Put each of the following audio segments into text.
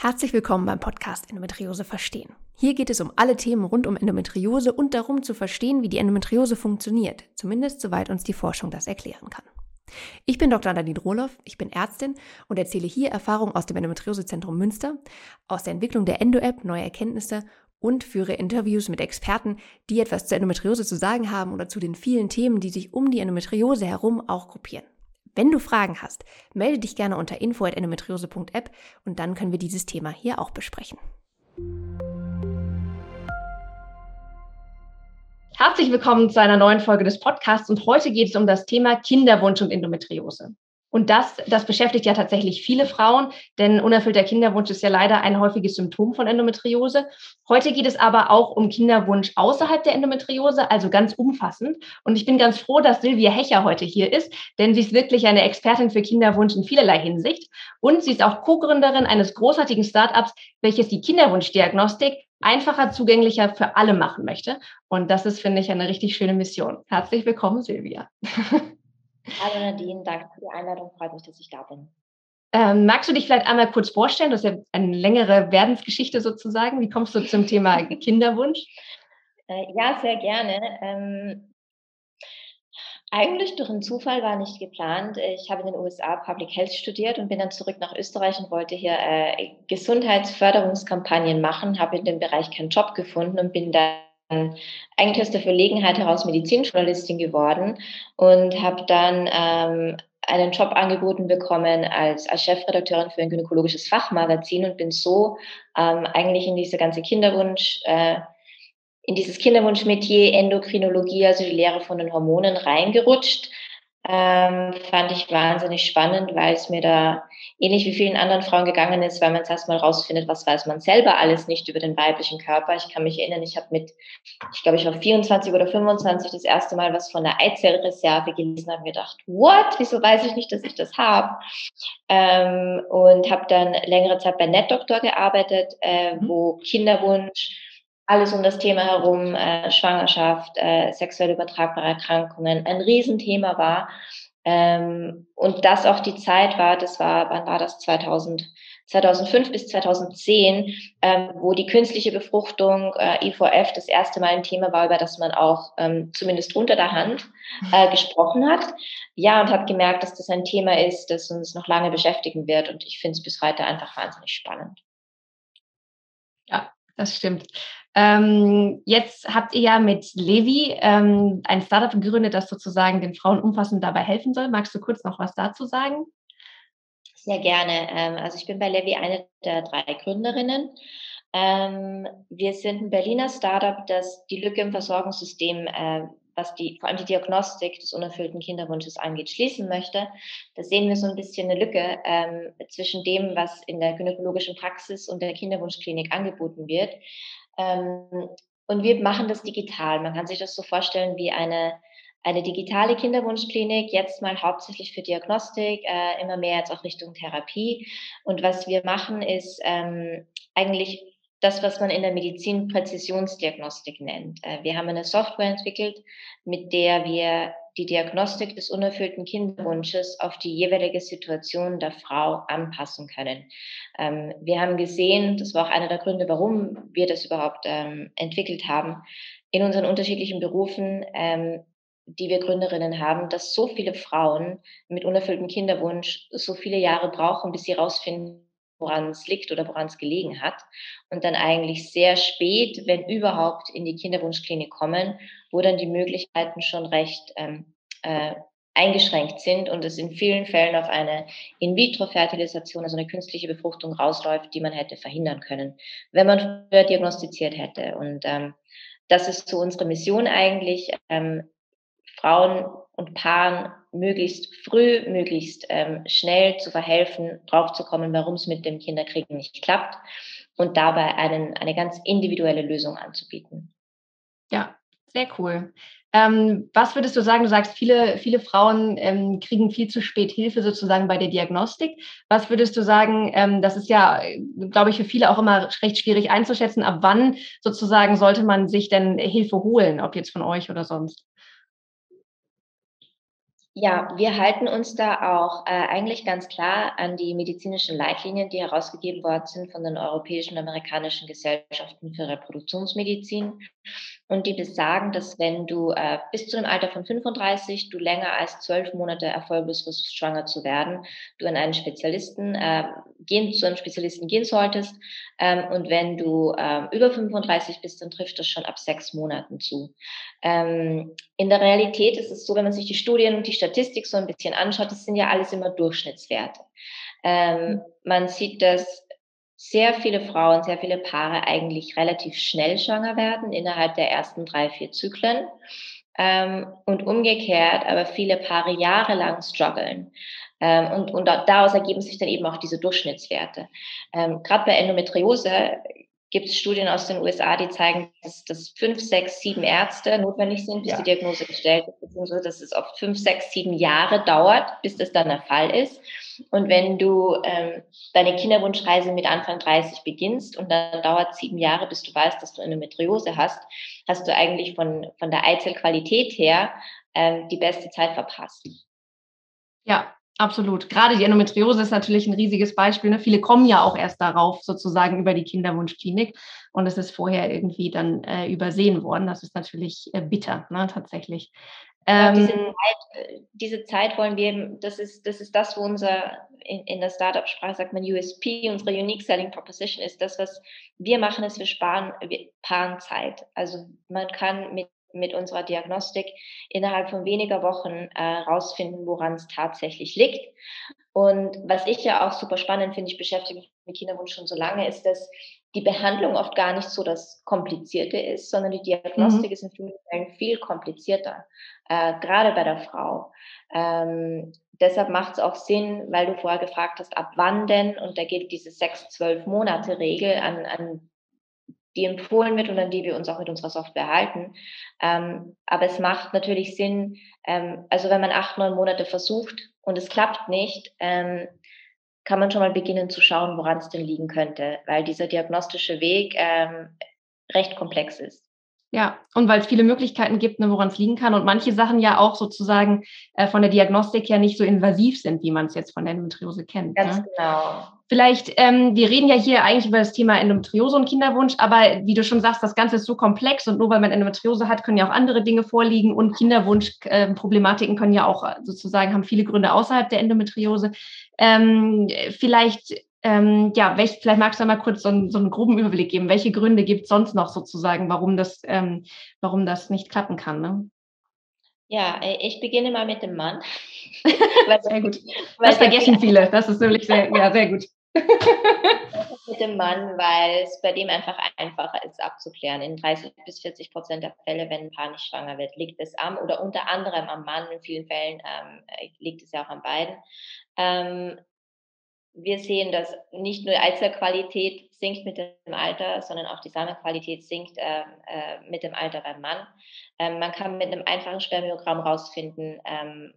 Herzlich willkommen beim Podcast Endometriose verstehen. Hier geht es um alle Themen rund um Endometriose und darum zu verstehen, wie die Endometriose funktioniert, zumindest soweit uns die Forschung das erklären kann. Ich bin Dr. Nadine Rohloff, ich bin Ärztin und erzähle hier Erfahrungen aus dem Endometriosezentrum Münster, aus der Entwicklung der Endo-App, neue Erkenntnisse und führe Interviews mit Experten, die etwas zur Endometriose zu sagen haben oder zu den vielen Themen, die sich um die Endometriose herum auch gruppieren. Wenn du Fragen hast, melde dich gerne unter info.endometriose.app und dann können wir dieses Thema hier auch besprechen. Herzlich willkommen zu einer neuen Folge des Podcasts und heute geht es um das Thema Kinderwunsch und Endometriose. Und das, das beschäftigt ja tatsächlich viele Frauen, denn unerfüllter Kinderwunsch ist ja leider ein häufiges Symptom von Endometriose. Heute geht es aber auch um Kinderwunsch außerhalb der Endometriose, also ganz umfassend. Und ich bin ganz froh, dass Silvia Hecher heute hier ist, denn sie ist wirklich eine Expertin für Kinderwunsch in vielerlei Hinsicht. Und sie ist auch Co-Gründerin eines großartigen Startups, welches die Kinderwunschdiagnostik einfacher zugänglicher für alle machen möchte. Und das ist, finde ich, eine richtig schöne Mission. Herzlich willkommen, Silvia. Hallo Nadine, danke für die Einladung. Freut mich, dass ich da bin. Ähm, magst du dich vielleicht einmal kurz vorstellen? Das ist ja eine längere Werdensgeschichte sozusagen. Wie kommst du zum Thema Kinderwunsch? Äh, ja, sehr gerne. Ähm, eigentlich durch einen Zufall war nicht geplant. Ich habe in den USA Public Health studiert und bin dann zurück nach Österreich und wollte hier äh, Gesundheitsförderungskampagnen machen, habe in dem Bereich keinen Job gefunden und bin dann eigentlich aus der Verlegenheit heraus Medizinjournalistin geworden und habe dann ähm, einen Job angeboten bekommen als, als Chefredakteurin für ein gynäkologisches Fachmagazin und bin so ähm, eigentlich in diese ganze Kinderwunsch, äh, in dieses Kinderwunschmetier Endokrinologie, also die Lehre von den Hormonen reingerutscht ähm, fand ich wahnsinnig spannend, weil es mir da ähnlich wie vielen anderen Frauen gegangen ist, weil man es erstmal rausfindet, was weiß man selber alles nicht über den weiblichen Körper. Ich kann mich erinnern, ich habe mit, ich glaube, ich war 24 oder 25 das erste Mal was von der Eizellreserve gelesen, habe mir gedacht, what? Wieso weiß ich nicht, dass ich das habe? Ähm, und habe dann längere Zeit bei NetDoktor gearbeitet, äh, mhm. wo Kinderwunsch alles um das Thema herum, äh, Schwangerschaft, äh, sexuell übertragbare Erkrankungen, ein Riesenthema war. Ähm, und das auch die Zeit war, das war, wann war das, 2000, 2005 bis 2010, ähm, wo die künstliche Befruchtung, äh, IVF, das erste Mal ein Thema war, über das man auch ähm, zumindest unter der Hand äh, gesprochen hat. Ja, und habe gemerkt, dass das ein Thema ist, das uns noch lange beschäftigen wird. Und ich finde es bis heute einfach wahnsinnig spannend. Das stimmt. Ähm, jetzt habt ihr ja mit Levi ähm, ein Startup gegründet, das sozusagen den Frauen umfassend dabei helfen soll. Magst du kurz noch was dazu sagen? Sehr gerne. Ähm, also ich bin bei Levi eine der drei Gründerinnen. Ähm, wir sind ein Berliner Startup, das die Lücke im Versorgungssystem, äh, was die, vor allem die Diagnostik des unerfüllten Kinderwunsches angeht, schließen möchte. Da sehen wir so ein bisschen eine Lücke ähm, zwischen dem, was in der gynäkologischen Praxis und der Kinderwunschklinik angeboten wird. Ähm, und wir machen das digital. Man kann sich das so vorstellen wie eine, eine digitale Kinderwunschklinik, jetzt mal hauptsächlich für Diagnostik, äh, immer mehr jetzt auch Richtung Therapie. Und was wir machen, ist ähm, eigentlich das, was man in der Medizin Präzisionsdiagnostik nennt. Äh, wir haben eine Software entwickelt, mit der wir die Diagnostik des unerfüllten Kinderwunsches auf die jeweilige Situation der Frau anpassen können. Ähm, wir haben gesehen, das war auch einer der Gründe, warum wir das überhaupt ähm, entwickelt haben, in unseren unterschiedlichen Berufen, ähm, die wir Gründerinnen haben, dass so viele Frauen mit unerfülltem Kinderwunsch so viele Jahre brauchen, bis sie herausfinden, woran es liegt oder woran es gelegen hat. Und dann eigentlich sehr spät, wenn überhaupt, in die Kinderwunschklinik kommen, wo dann die Möglichkeiten schon recht ähm, äh, eingeschränkt sind und es in vielen Fällen auf eine In-vitro-Fertilisation, also eine künstliche Befruchtung rausläuft, die man hätte verhindern können, wenn man früher diagnostiziert hätte. Und ähm, das ist so unsere Mission eigentlich, ähm, Frauen und Paaren möglichst früh, möglichst ähm, schnell zu verhelfen, draufzukommen, warum es mit dem Kinderkriegen nicht klappt und dabei einen, eine ganz individuelle Lösung anzubieten. Ja, sehr cool. Ähm, was würdest du sagen? Du sagst, viele, viele Frauen ähm, kriegen viel zu spät Hilfe sozusagen bei der Diagnostik. Was würdest du sagen? Ähm, das ist ja, glaube ich, für viele auch immer recht schwierig einzuschätzen. Ab wann sozusagen sollte man sich denn Hilfe holen, ob jetzt von euch oder sonst? Ja, wir halten uns da auch äh, eigentlich ganz klar an die medizinischen Leitlinien, die herausgegeben worden sind von den europäischen und amerikanischen Gesellschaften für Reproduktionsmedizin. Und die besagen, dass wenn du äh, bis zu dem Alter von 35, du länger als zwölf Monate erfolglos versuchst, schwanger zu werden, du an einen Spezialisten äh, gehen, zu einem Spezialisten gehen solltest. Ähm, und wenn du äh, über 35 bist, dann trifft das schon ab sechs Monaten zu. Ähm, in der Realität ist es so, wenn man sich die Studien und die Statistik so ein bisschen anschaut, das sind ja alles immer Durchschnittswerte. Ähm, mhm. man sieht, dass sehr viele Frauen, sehr viele Paare eigentlich relativ schnell schwanger werden innerhalb der ersten drei, vier Zyklen. Ähm, und umgekehrt aber viele Paare jahrelang strugglen. Ähm, und, und daraus ergeben sich dann eben auch diese Durchschnittswerte. Ähm, Gerade bei Endometriose gibt es Studien aus den USA, die zeigen, dass, dass fünf, sechs, sieben Ärzte notwendig sind, bis ja. die Diagnose gestellt wird, beziehungsweise dass es oft fünf, sechs, sieben Jahre dauert, bis das dann der Fall ist. Und wenn du ähm, deine Kinderwunschreise mit Anfang 30 beginnst und dann dauert sieben Jahre, bis du weißt, dass du eine Metriose hast, hast du eigentlich von, von der Eizellqualität her ähm, die beste Zeit verpasst. Ja, Absolut. Gerade die Endometriose ist natürlich ein riesiges Beispiel. Ne? Viele kommen ja auch erst darauf, sozusagen über die Kinderwunschklinik. Und es ist vorher irgendwie dann äh, übersehen worden. Das ist natürlich äh, bitter, ne? tatsächlich. Ähm, diese, Zeit, diese, Zeit, wollen wir, das ist, das ist das, wo unser, in, in der Startup-Sprache sagt man USP, unsere Unique Selling Proposition ist das, was wir machen, ist, wir sparen, wir sparen Zeit. Also man kann mit mit unserer Diagnostik innerhalb von weniger Wochen äh, rausfinden, woran es tatsächlich liegt. Und was ich ja auch super spannend finde, ich beschäftige mich mit Kinderwunsch schon so lange, ist, dass die Behandlung oft gar nicht so das Komplizierte ist, sondern die Diagnostik mhm. ist in vielen Fällen viel komplizierter, äh, gerade bei der Frau. Ähm, deshalb macht es auch Sinn, weil du vorher gefragt hast, ab wann denn, und da gilt diese sechs, zwölf Monate Regel an, an die empfohlen wird und an die wir uns auch mit unserer Software halten. Ähm, aber es macht natürlich Sinn, ähm, also wenn man acht, neun Monate versucht und es klappt nicht, ähm, kann man schon mal beginnen zu schauen, woran es denn liegen könnte, weil dieser diagnostische Weg ähm, recht komplex ist. Ja, und weil es viele Möglichkeiten gibt, ne, woran es liegen kann und manche Sachen ja auch sozusagen äh, von der Diagnostik her nicht so invasiv sind, wie man es jetzt von der Endometriose kennt. Ganz ne? genau. Vielleicht, ähm, wir reden ja hier eigentlich über das Thema Endometriose und Kinderwunsch, aber wie du schon sagst, das Ganze ist so komplex und nur weil man Endometriose hat, können ja auch andere Dinge vorliegen und Kinderwunschproblematiken äh, können ja auch sozusagen, haben viele Gründe außerhalb der Endometriose. Ähm, vielleicht ähm, ja, welch, vielleicht magst du mal kurz so einen, so einen groben Überblick geben. Welche Gründe gibt es sonst noch sozusagen, warum das, ähm, warum das nicht klappen kann? Ne? Ja, äh, ich beginne mal mit dem Mann. sehr gut. Das vergessen viele. Das ist nämlich sehr, ja, sehr gut. mit dem Mann, weil es bei dem einfach einfacher ist abzuklären. In 30 bis 40 Prozent der Fälle, wenn ein Paar nicht schwanger wird, liegt es am oder unter anderem am Mann. In vielen Fällen ähm, liegt es ja auch an beiden. Ähm, wir sehen, dass nicht nur die Eizellqualität sinkt mit dem Alter, sondern auch die Samenqualität sinkt äh, äh, mit dem Alter beim Mann. Ähm, man kann mit einem einfachen Spermiogramm rausfinden, ähm,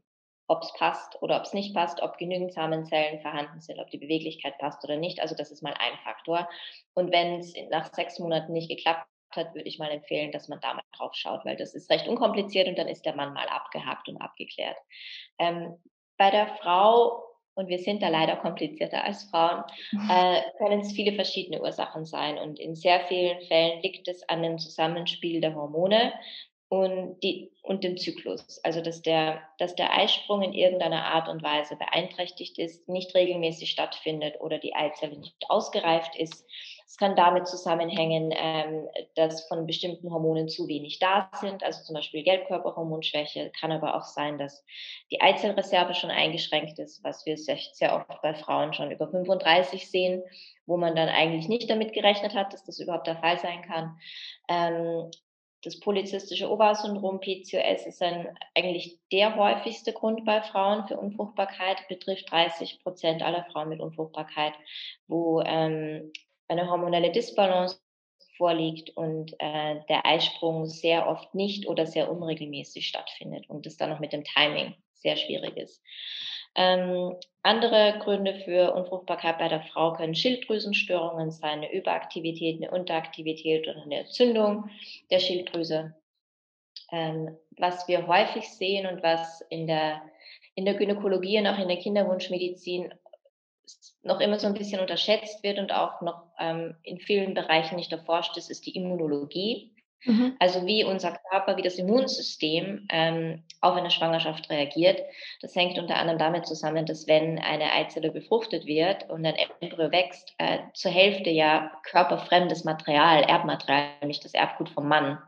ob es passt oder ob es nicht passt, ob genügend Samenzellen vorhanden sind, ob die Beweglichkeit passt oder nicht. Also das ist mal ein Faktor. Und wenn es nach sechs Monaten nicht geklappt hat, würde ich mal empfehlen, dass man da mal drauf schaut, weil das ist recht unkompliziert und dann ist der Mann mal abgehakt und abgeklärt. Ähm, bei der Frau und wir sind da leider komplizierter als Frauen, mhm. äh, können es viele verschiedene Ursachen sein. Und in sehr vielen Fällen liegt es an dem Zusammenspiel der Hormone und, die, und dem Zyklus. Also dass der, dass der Eisprung in irgendeiner Art und Weise beeinträchtigt ist, nicht regelmäßig stattfindet oder die Eizelle nicht ausgereift ist es kann damit zusammenhängen, ähm, dass von bestimmten Hormonen zu wenig da sind, also zum Beispiel Gelbkörperhormonschwäche. Kann aber auch sein, dass die Eizellreserve schon eingeschränkt ist, was wir sehr, oft bei Frauen schon über 35 sehen, wo man dann eigentlich nicht damit gerechnet hat, dass das überhaupt der Fall sein kann. Ähm, das polyzystische Ovarsyndrom, PCOS, ist ein, eigentlich der häufigste Grund bei Frauen für Unfruchtbarkeit, betrifft 30 Prozent aller Frauen mit Unfruchtbarkeit, wo ähm, eine hormonelle Disbalance vorliegt und äh, der Eisprung sehr oft nicht oder sehr unregelmäßig stattfindet und es dann noch mit dem Timing sehr schwierig ist. Ähm, andere Gründe für Unfruchtbarkeit bei der Frau können Schilddrüsenstörungen sein, eine Überaktivität, eine Unteraktivität oder eine Entzündung der Schilddrüse. ähm, was wir häufig sehen und was in der, in der Gynäkologie und auch in der Kinderwunschmedizin noch immer so ein bisschen unterschätzt wird und auch noch ähm, in vielen Bereichen nicht erforscht ist, ist die Immunologie. Mhm. Also wie unser Körper, wie das Immunsystem ähm, auf eine Schwangerschaft reagiert. Das hängt unter anderem damit zusammen, dass wenn eine Eizelle befruchtet wird und ein Embryo wächst, äh, zur Hälfte ja körperfremdes Material, Erbmaterial, nämlich das Erbgut vom Mann,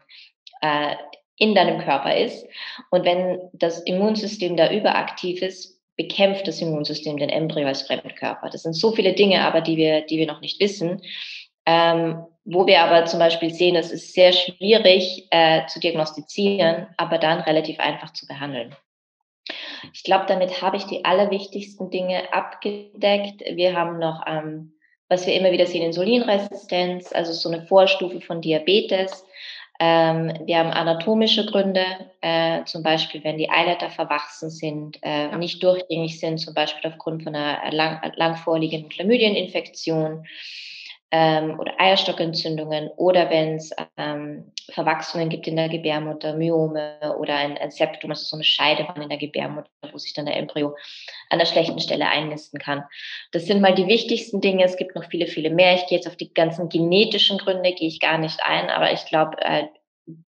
äh, in deinem Körper ist. Und wenn das Immunsystem da überaktiv ist, bekämpft das Immunsystem den Embryo als Fremdkörper. Das sind so viele Dinge aber, die wir, die wir noch nicht wissen. Ähm, wo wir aber zum Beispiel sehen, es ist sehr schwierig äh, zu diagnostizieren, aber dann relativ einfach zu behandeln. Ich glaube, damit habe ich die allerwichtigsten Dinge abgedeckt. Wir haben noch, ähm, was wir immer wieder sehen, Insulinresistenz, also so eine Vorstufe von Diabetes. Ähm, wir haben anatomische Gründe, äh, zum Beispiel, wenn die Eileiter verwachsen sind, äh, ja. nicht durchgängig sind, zum Beispiel aufgrund von einer lang, lang vorliegenden Chlamydieninfektion ähm, oder Eierstockentzündungen oder wenn es ähm, Verwachsungen gibt in der Gebärmutter, Myome oder ein, ein Septum, also so eine Scheidewand in der Gebärmutter, wo sich dann der Embryo an der schlechten Stelle einnisten kann. Das sind mal die wichtigsten Dinge. Es gibt noch viele, viele mehr. Ich gehe jetzt auf die ganzen genetischen Gründe, gehe ich gar nicht ein, aber ich glaube, äh,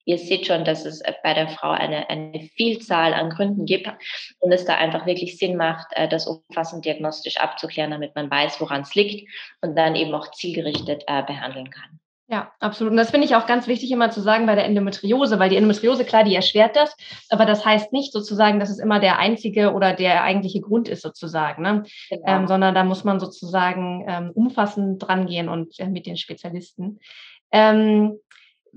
ihr seht schon, dass es bei der Frau eine, eine Vielzahl an Gründen gibt und es da einfach wirklich Sinn macht, äh, das umfassend diagnostisch abzuklären, damit man weiß, woran es liegt und dann eben auch zielgerichtet äh, behandeln kann. Ja, absolut. Und das finde ich auch ganz wichtig immer zu sagen bei der Endometriose, weil die Endometriose, klar, die erschwert das, aber das heißt nicht sozusagen, dass es immer der einzige oder der eigentliche Grund ist sozusagen, ne? Genau. Ähm, sondern da muss man sozusagen ähm, umfassend drangehen und äh, mit den Spezialisten. Ähm,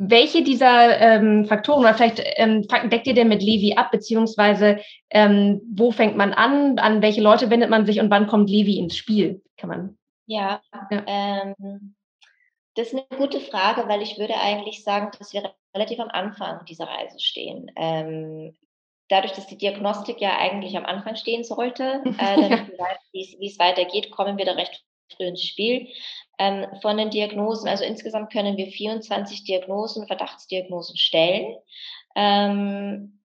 welche dieser ähm, Faktoren oder vielleicht ähm, deckt ihr denn mit Levi ab, beziehungsweise ähm, wo fängt man an, an welche Leute wendet man sich und wann kommt Levi ins Spiel? Kann man. Ja, ja. Ähm, das ist eine gute Frage, weil ich würde eigentlich sagen, dass wir relativ am Anfang dieser Reise stehen. Ähm, dadurch, dass die Diagnostik ja eigentlich am Anfang stehen sollte, äh, damit wie es weitergeht, kommen wir da recht früh ins Spiel ähm, von den Diagnosen. Also insgesamt können wir 24 Diagnosen, Verdachtsdiagnosen stellen. Ähm,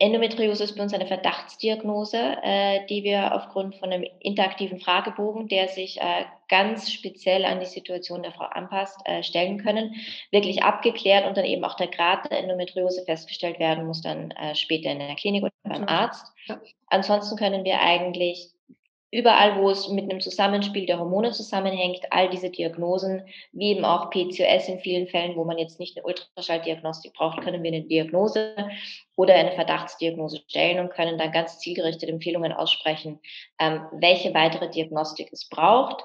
Endometriose ist bei uns eine Verdachtsdiagnose, äh, die wir aufgrund von einem interaktiven Fragebogen, der sich äh, ganz speziell an die Situation der Frau anpasst, äh, stellen können. Wirklich abgeklärt und dann eben auch der Grad der Endometriose festgestellt werden muss, dann äh, später in der Klinik oder beim Arzt. Ansonsten können wir eigentlich überall, wo es mit einem Zusammenspiel der Hormone zusammenhängt, all diese Diagnosen, wie eben auch PCOS in vielen Fällen, wo man jetzt nicht eine Ultraschalldiagnostik braucht, können wir eine Diagnose oder eine Verdachtsdiagnose stellen und können dann ganz zielgerichtet Empfehlungen aussprechen, ähm, welche weitere Diagnostik es braucht,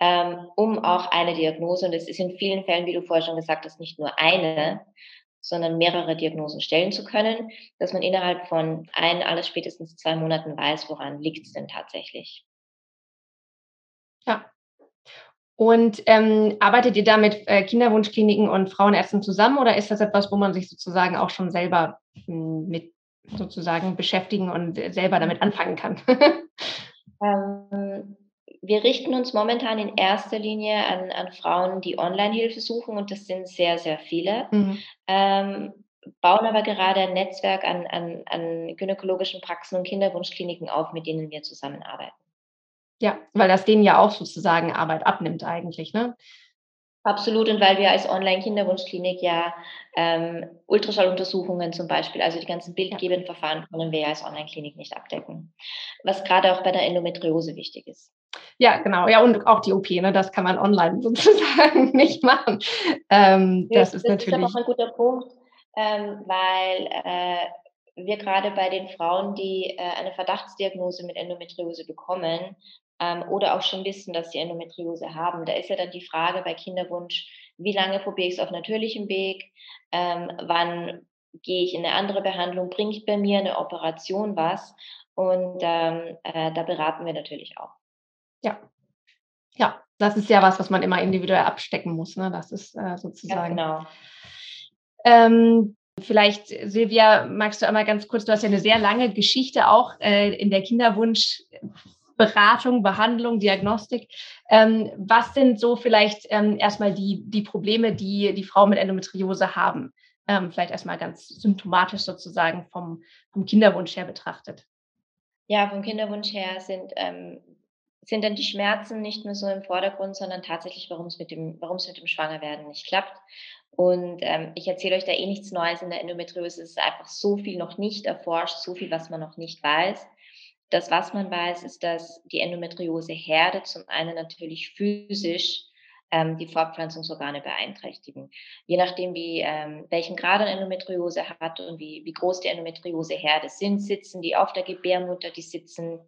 ähm, um auch eine Diagnose, und es ist in vielen Fällen, wie du vorher schon gesagt hast, nicht nur eine, sondern mehrere Diagnosen stellen zu können, dass man innerhalb von ein, alles spätestens zwei Monaten weiß, woran liegt es denn tatsächlich. Ja. Und ähm, arbeitet ihr da mit äh, Kinderwunschkliniken und Frauenärzten zusammen oder ist das etwas, wo man sich sozusagen auch schon selber hm, mit sozusagen beschäftigen und selber damit anfangen kann? ähm, wir richten uns momentan in erster Linie an, an Frauen, die Online-Hilfe suchen und das sind sehr, sehr viele. Mhm. Ähm, bauen aber gerade ein Netzwerk an, an, an gynäkologischen Praxen und Kinderwunschkliniken auf, mit denen wir zusammenarbeiten. Ja, weil das denen ja auch sozusagen Arbeit abnimmt eigentlich, ne? Absolut, und weil wir als Online-Kinderwunschklinik ja ähm, Ultraschalluntersuchungen zum Beispiel, also die ganzen bildgebenden Verfahren können wir ja als Online-Klinik nicht abdecken. Was gerade auch bei der Endometriose wichtig ist. Ja, genau. Ja, und auch die OP, ne, das kann man online sozusagen nicht machen. Ähm, das, das ist natürlich. Das ist aber auch ein guter Punkt, ähm, weil äh, wir gerade bei den Frauen, die äh, eine Verdachtsdiagnose mit Endometriose bekommen ähm, oder auch schon wissen, dass sie Endometriose haben, da ist ja dann die Frage bei Kinderwunsch, wie lange probiere ich es auf natürlichem Weg, ähm, wann gehe ich in eine andere Behandlung, bringt bei mir eine Operation was und ähm, äh, da beraten wir natürlich auch. Ja. Ja, das ist ja was, was man immer individuell abstecken muss. Ne? Das ist äh, sozusagen. Ja, genau. Ähm, vielleicht, Silvia, magst du einmal ganz kurz, du hast ja eine sehr lange Geschichte auch äh, in der Kinderwunschberatung, Behandlung, Diagnostik. Ähm, was sind so vielleicht ähm, erstmal die, die Probleme, die die Frauen mit Endometriose haben? ähm, vielleicht erstmal ganz symptomatisch sozusagen vom, vom Kinderwunsch her betrachtet. Ja, vom Kinderwunsch her sind, ähm, sind dann die Schmerzen nicht mehr so im Vordergrund, sondern tatsächlich, warum es mit dem, warum es mit dem Schwangerwerden nicht klappt. Und ähm, ich erzähle euch da eh nichts Neues in der Endometriose. Es ist einfach so viel noch nicht erforscht, so viel, was man noch nicht weiß. Das, was man weiß, ist, dass die Endometrioseherde zum einen natürlich physisch ähm, die Fortpflanzungsorgane beeinträchtigen. Je nachdem, wie, ähm, welchen Grad an Endometriose hat und wie, wie groß die Endometrioseherde sind, sitzen die auf der Gebärmutter, die sitzen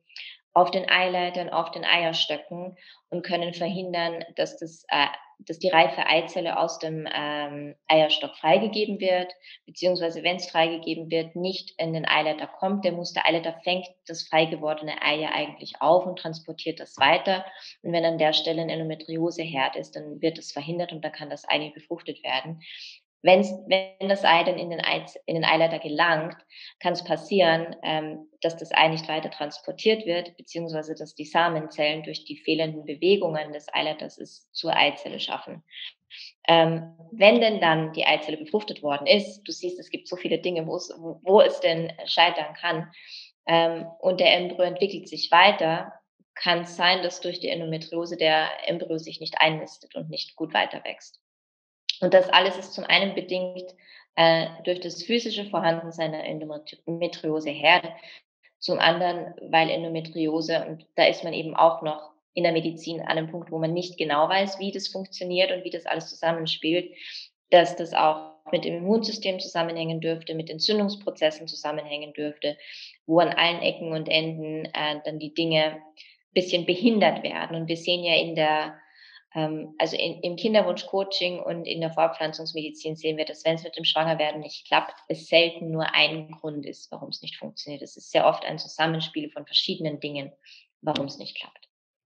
auf den Eileitern, auf den Eierstöcken und können verhindern, dass, das, äh, dass die reife Eizelle aus dem ähm, Eierstock freigegeben wird, beziehungsweise wenn es freigegeben wird, nicht in den Eileiter kommt. Der Mustereileiter fängt das frei gewordene Ei ja eigentlich auf und transportiert das weiter. Und wenn an der Stelle ein Endometrioseherd ist, dann wird es verhindert und dann kann das Ei befruchtet werden. Wenn's, wenn das Ei dann in den, Ei, in den Eileiter gelangt, kann es passieren, ähm, dass das Ei nicht weiter transportiert wird, beziehungsweise dass die Samenzellen durch die fehlenden Bewegungen des Eileiters es zur Eizelle schaffen. Ähm, wenn denn dann die Eizelle befruchtet worden ist, du siehst, es gibt so viele Dinge, wo, wo es denn scheitern kann, ähm, und der Embryo entwickelt sich weiter, kann es sein, dass durch die Endometriose der Embryo sich nicht einnistet und nicht gut weiter wächst. Und das alles ist zum einen bedingt äh, durch das physische Vorhandensein der Endometrioseherde, zum anderen, weil Endometriose, und da ist man eben auch noch in der Medizin an einem Punkt, wo man nicht genau weiß, wie das funktioniert und wie das alles zusammenspielt, dass das auch mit dem Immunsystem zusammenhängen dürfte, mit Entzündungsprozessen zusammenhängen dürfte, wo an allen Ecken und Enden äh, dann die Dinge bisschen behindert werden. Und wir sehen ja in der also in, im Kinderwunsch-Coaching und in der Fortpflanzungsmedizin sehen wir, dass wenn es mit dem Schwangerwerden nicht klappt, es selten nur ein Grund ist, warum es nicht funktioniert. Es ist sehr oft ein Zusammenspiel von verschiedenen Dingen, warum es nicht klappt.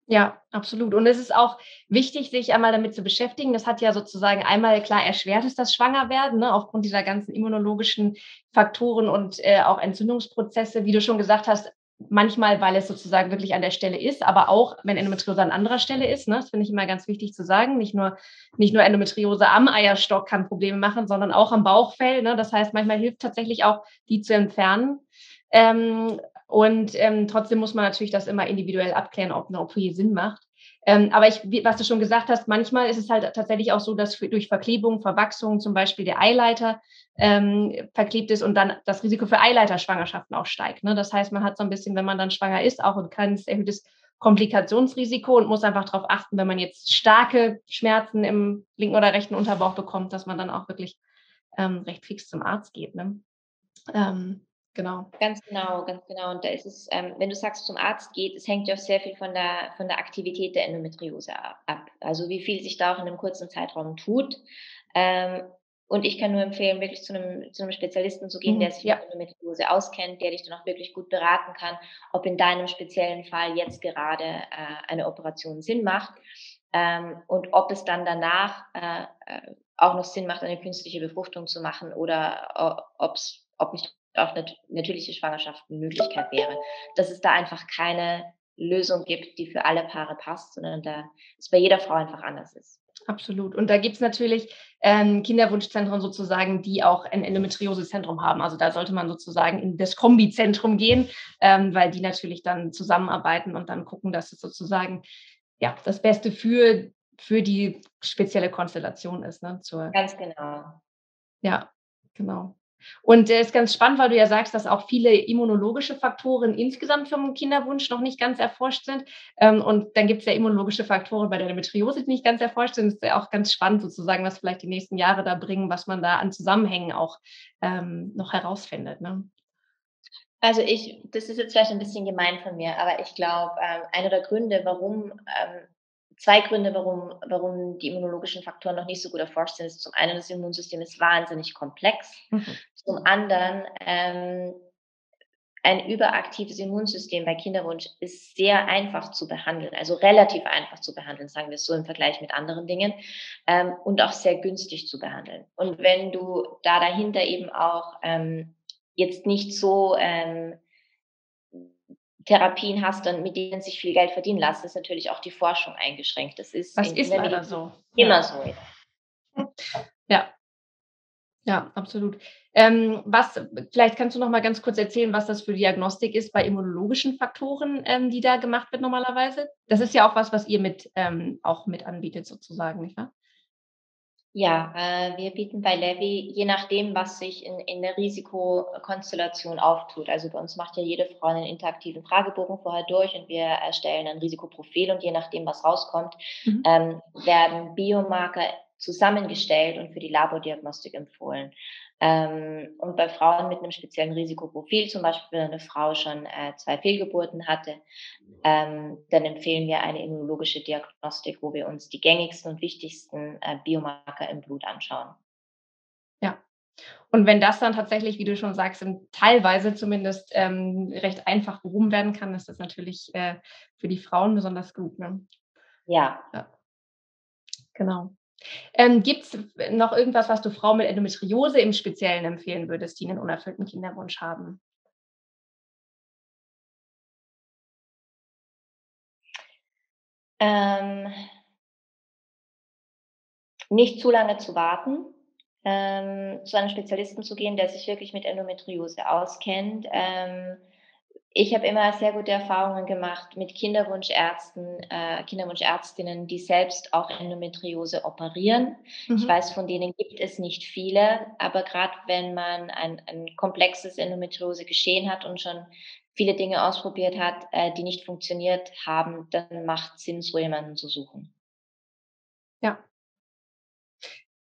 Ja, absolut. Und es ist auch wichtig, sich einmal damit zu beschäftigen. Das hat ja sozusagen einmal klar erschwert ist das Schwangerwerden, ne, aufgrund dieser ganzen immunologischen Faktoren und äh, auch Entzündungsprozesse. Wie du schon gesagt hast, manchmal, weil es sozusagen wirklich an der Stelle ist, aber auch, wenn Endometriose an anderer Stelle ist. Ne? Das finde ich immer ganz wichtig zu sagen. Nicht nur, nicht nur Endometriose am Eierstock kann Probleme machen, sondern auch am Bauchfell. Ne? Das heißt, manchmal hilft tatsächlich auch, die zu entfernen. Ähm, und ähm, trotzdem muss man natürlich das immer individuell abklären, ob eine OP Sinn macht. Ähm, aber ich, was du schon gesagt hast, manchmal ist es halt tatsächlich auch so, dass durch Verklebung, Verwachsung zum Beispiel der Eileiter ähm, verklebt ist und dann das Risiko für Eileiterschwangerschaften auch steigt. Ne? Das heißt, man hat so ein bisschen, wenn man dann schwanger ist, auch ein kleines erhöhtes Komplikationsrisiko und muss einfach darauf achten, wenn man jetzt starke Schmerzen im linken oder rechten Unterbauch bekommt, dass man dann auch wirklich ähm, recht fix zum Arzt geht. Ne? Ähm, Genau. Ganz genau, ganz genau. Und da ist es, ähm, wenn du sagst, zum Arzt geht, es hängt ja auch sehr viel von der, von der Aktivität der Endometriose ab. Also wie viel sich da auch in einem kurzen Zeitraum tut. Ähm, und ich kann nur empfehlen, wirklich zu einem, zu einem Spezialisten zu gehen, mhm, der sich ja. mit Endometriose auskennt, der dich dann auch wirklich gut beraten kann, ob in deinem speziellen Fall jetzt gerade äh, eine Operation Sinn macht ähm, und ob es dann danach äh, äh auch noch Sinn macht, eine künstliche Befruchtung zu machen oder ob's, ob nicht auch eine natürliche Schwangerschaft eine Möglichkeit wäre. Dass es da einfach keine Lösung gibt, die für alle Paare passt, sondern da es bei jeder Frau einfach anders ist. Absolut. Und da gibt es natürlich ähm, Kinderwunschzentren sozusagen, die auch ein Endometriosezentrum haben. Also da sollte man sozusagen in das Kombizentrum gehen, ähm, weil die natürlich dann zusammenarbeiten und dann gucken, dass es sozusagen ja, das Beste für, für die spezielle Konstellation ist. Ne, zur, Ganz genau. Ja, genau. Und es äh, ist ganz spannend, weil du ja sagst, dass auch viele immunologische Faktoren insgesamt vom Kinderwunsch noch nicht ganz erforscht sind. Ähm, und dann gibt es ja immunologische Faktoren bei der Endometriose, die nicht ganz erforscht sind. Es ist ja auch ganz spannend sozusagen, was vielleicht die nächsten Jahre da bringen, was man da an Zusammenhängen auch ähm, noch herausfindet. Ne? Also ich, das ist jetzt vielleicht ein bisschen gemein von mir, aber ich glaube, ähm, einer der Gründe, warum ähm, zwei Gründe, warum, warum die immunologischen Faktoren noch nicht so gut erforscht sind. Ist zum einen, das Immunsystem ist wahnsinnig komplex. Mhm. Zum anderen, ähm, ein überaktives Immunsystem bei Kinderwunsch ist sehr einfach zu behandeln, also relativ einfach zu behandeln, sagen wir es so im Vergleich mit anderen Dingen, ähm, und auch sehr günstig zu behandeln. Und wenn du da dahinter eben auch ähm, jetzt nicht so ähm, Therapien hast, dann mit denen sich viel Geld verdienen lassen, ist natürlich auch die Forschung eingeschränkt. Das ist, das ist leider so. Immer ja. so. Ja. Ja, absolut. Ähm, was, vielleicht kannst du noch mal ganz kurz erzählen, was das für Diagnostik ist bei immunologischen Faktoren, ähm, die da gemacht wird normalerweise. Das ist ja auch was, was ihr mit ähm, auch mit anbietet sozusagen, nicht wahr? Ja, äh, wir bieten bei Levi, je nachdem, was sich in, in der Risikokonstellation auftut. Also bei uns macht ja jede Frau einen interaktiven Fragebogen vorher durch und wir erstellen ein Risikoprofil und je nachdem, was rauskommt, mhm. ähm, werden Biomarker zusammengestellt und für die Labordiagnostik empfohlen. Ähm, und bei Frauen mit einem speziellen Risikoprofil, zum Beispiel wenn eine Frau schon äh, zwei Fehlgeburten hatte, ähm, dann empfehlen wir eine immunologische Diagnostik, wo wir uns die gängigsten und wichtigsten äh, Biomarker im Blut anschauen. Ja. Und wenn das dann tatsächlich, wie du schon sagst, teilweise zumindest ähm, recht einfach behoben werden kann, ist das natürlich äh, für die Frauen besonders gut. Ne? Ja. ja. Genau. Ähm, Gibt es noch irgendwas, was du Frauen mit Endometriose im Speziellen empfehlen würdest, die einen unerfüllten Kinderwunsch haben? Ähm, nicht zu lange zu warten, ähm, zu einem Spezialisten zu gehen, der sich wirklich mit Endometriose auskennt. Ähm, ich habe immer sehr gute Erfahrungen gemacht mit Kinderwunschärzten, äh, Kinderwunschärztinnen, die selbst auch Endometriose operieren. Mhm. Ich weiß, von denen gibt es nicht viele, aber gerade wenn man ein, ein komplexes Endometriose geschehen hat und schon viele Dinge ausprobiert hat, äh, die nicht funktioniert haben, dann macht Sinn, so jemanden zu suchen. Ja,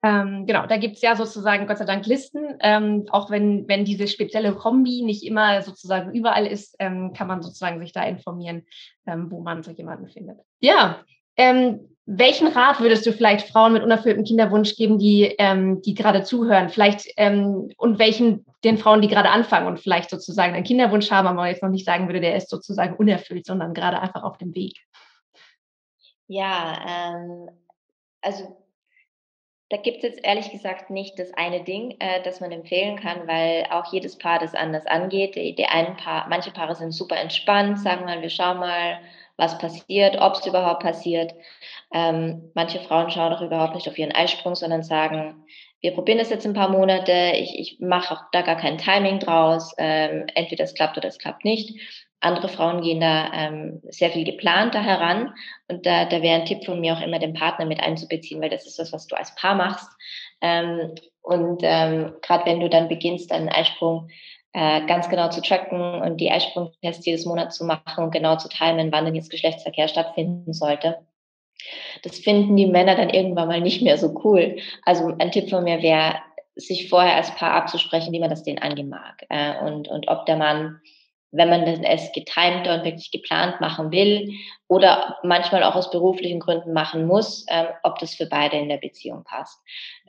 ähm, genau, da gibt es ja sozusagen Gott sei Dank Listen. Ähm, auch wenn, wenn diese spezielle Kombi nicht immer sozusagen überall ist, ähm, kann man sozusagen sich da informieren, ähm, wo man so jemanden findet. Ja, ähm, welchen Rat würdest du vielleicht Frauen mit unerfülltem Kinderwunsch geben, die, ähm, die gerade zuhören? Vielleicht und welchen den Frauen, die gerade anfangen und vielleicht sozusagen einen Kinderwunsch haben, aber jetzt noch nicht sagen würde, der ist sozusagen unerfüllt, sondern gerade einfach auf dem Weg? Ja, also da gibt es jetzt ehrlich gesagt nicht das eine Ding, äh, das man empfehlen kann, weil auch jedes Paar das anders angeht. Die, die einen Paar, manche Paare sind super entspannt, sagen mal, wir schauen mal, was passiert, ob es überhaupt passiert. Ähm, manche Frauen schauen auch überhaupt nicht auf ihren Eisprung, sondern sagen, wir probieren das jetzt ein paar Monate, ich, ich mache auch da gar kein Timing draus, ähm, entweder es klappt oder es klappt nicht. Andere Frauen gehen da ähm, sehr viel geplanter heran. Und da, da wäre ein Tipp von mir auch immer, den Partner mit einzubeziehen, weil das ist das, was du als Paar machst. Ähm, und ähm, gerade wenn du dann beginnst, deinen Eisprung äh, ganz genau zu tracken und die Eisprungtests jedes Monat zu machen und genau zu timen, wann denn jetzt Geschlechtsverkehr stattfinden sollte. Das finden die Männer dann irgendwann mal nicht mehr so cool. Also ein Tipp von mir wäre, sich vorher als Paar abzusprechen, wie man das denen angehen mag. Äh, und, und ob der Mann wenn man es getimter und wirklich geplant machen will oder manchmal auch aus beruflichen Gründen machen muss, ähm, ob das für beide in der Beziehung passt.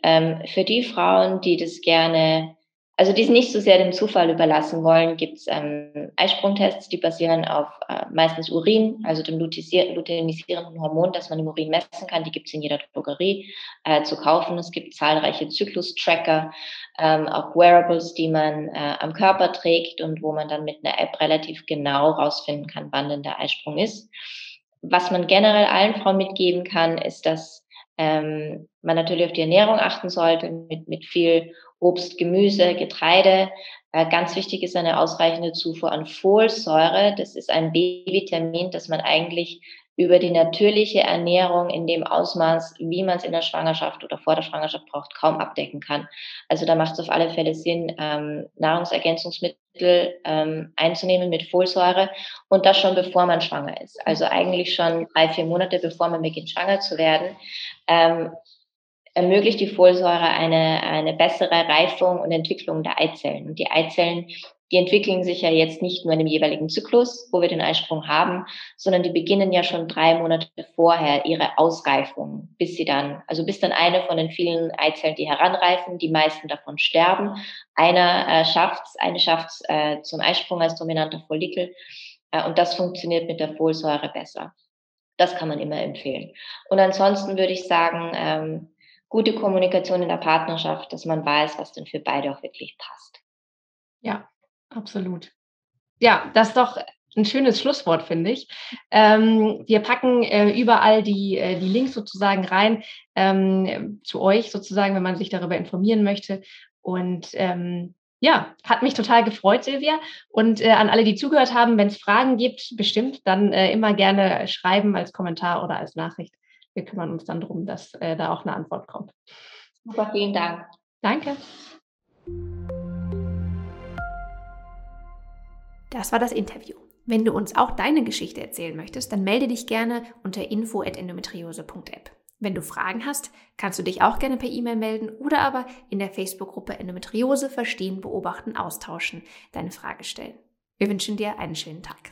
Ähm, für die Frauen, die das gerne also die es nicht so sehr dem Zufall überlassen wollen, gibt es ähm, Eisprungtests, die basieren auf äh, meistens Urin, also dem luteinisierenden Hormon, das man im Urin messen kann. Die gibt es in jeder Drogerie äh, zu kaufen. Es gibt zahlreiche Zyklus-Tracker, ähm, auch Wearables, die man äh, am Körper trägt und wo man dann mit einer App relativ genau rausfinden kann, wann denn der Eisprung ist. Was man generell allen Frauen mitgeben kann, ist, dass ähm, man natürlich auf die Ernährung achten sollte, mit, mit viel Obst, Gemüse, Getreide. Äh, ganz wichtig ist eine ausreichende Zufuhr an Folsäure. Das ist ein B-Vitamin, das man eigentlich über die natürliche Ernährung in dem Ausmaß, wie man es in der Schwangerschaft oder vor der Schwangerschaft braucht, kaum abdecken kann. Also da macht es auf alle Fälle Sinn, ähm, Nahrungsergänzungsmittel ähm, einzunehmen mit Folsäure und das schon bevor man schwanger ist. Also eigentlich schon drei, vier Monate bevor man beginnt, schwanger zu werden. Ähm, ermöglicht die Folsäure eine, eine bessere Reifung und Entwicklung der Eizellen. Und die Eizellen, die entwickeln sich ja jetzt nicht nur in dem jeweiligen Zyklus, wo wir den Eisprung haben, sondern die beginnen ja schon drei Monate vorher ihre Ausreifung, bis sie dann, also bis dann eine von den vielen Eizellen, die heranreifen, die meisten davon sterben. Einer äh, schafft's, eine schafft's äh, zum Eisprung als dominanter Follikel. Äh, und das funktioniert mit der Folsäure besser. Das kann man immer empfehlen. Und ansonsten würde ich sagen, ähm, gute Kommunikation in der Partnerschaft, dass man weiß, was denn für beide auch wirklich passt. Ja, absolut. Ja, das ist doch ein schönes Schlusswort, finde ich. Ähm, wir packen äh, überall die, äh, die Links sozusagen rein ähm, zu euch sozusagen, wenn man sich darüber informieren möchte. Und ähm, ja, hat mich total gefreut, Silvia. Und äh, an alle, die zugehört haben, wenn es Fragen gibt, bestimmt, dann äh, immer gerne schreiben als Kommentar oder als Nachricht. Wir kümmern uns dann darum, dass äh, da auch eine Antwort kommt. Super, vielen Dank. Danke. Das war das Interview. Wenn du uns auch deine Geschichte erzählen möchtest, dann melde dich gerne unter info@endometriose.app. Wenn du Fragen hast, kannst du dich auch gerne per E-Mail melden oder aber in der Facebook-Gruppe Endometriose verstehen, beobachten, austauschen, deine Frage stellen. Wir wünschen dir einen schönen Tag.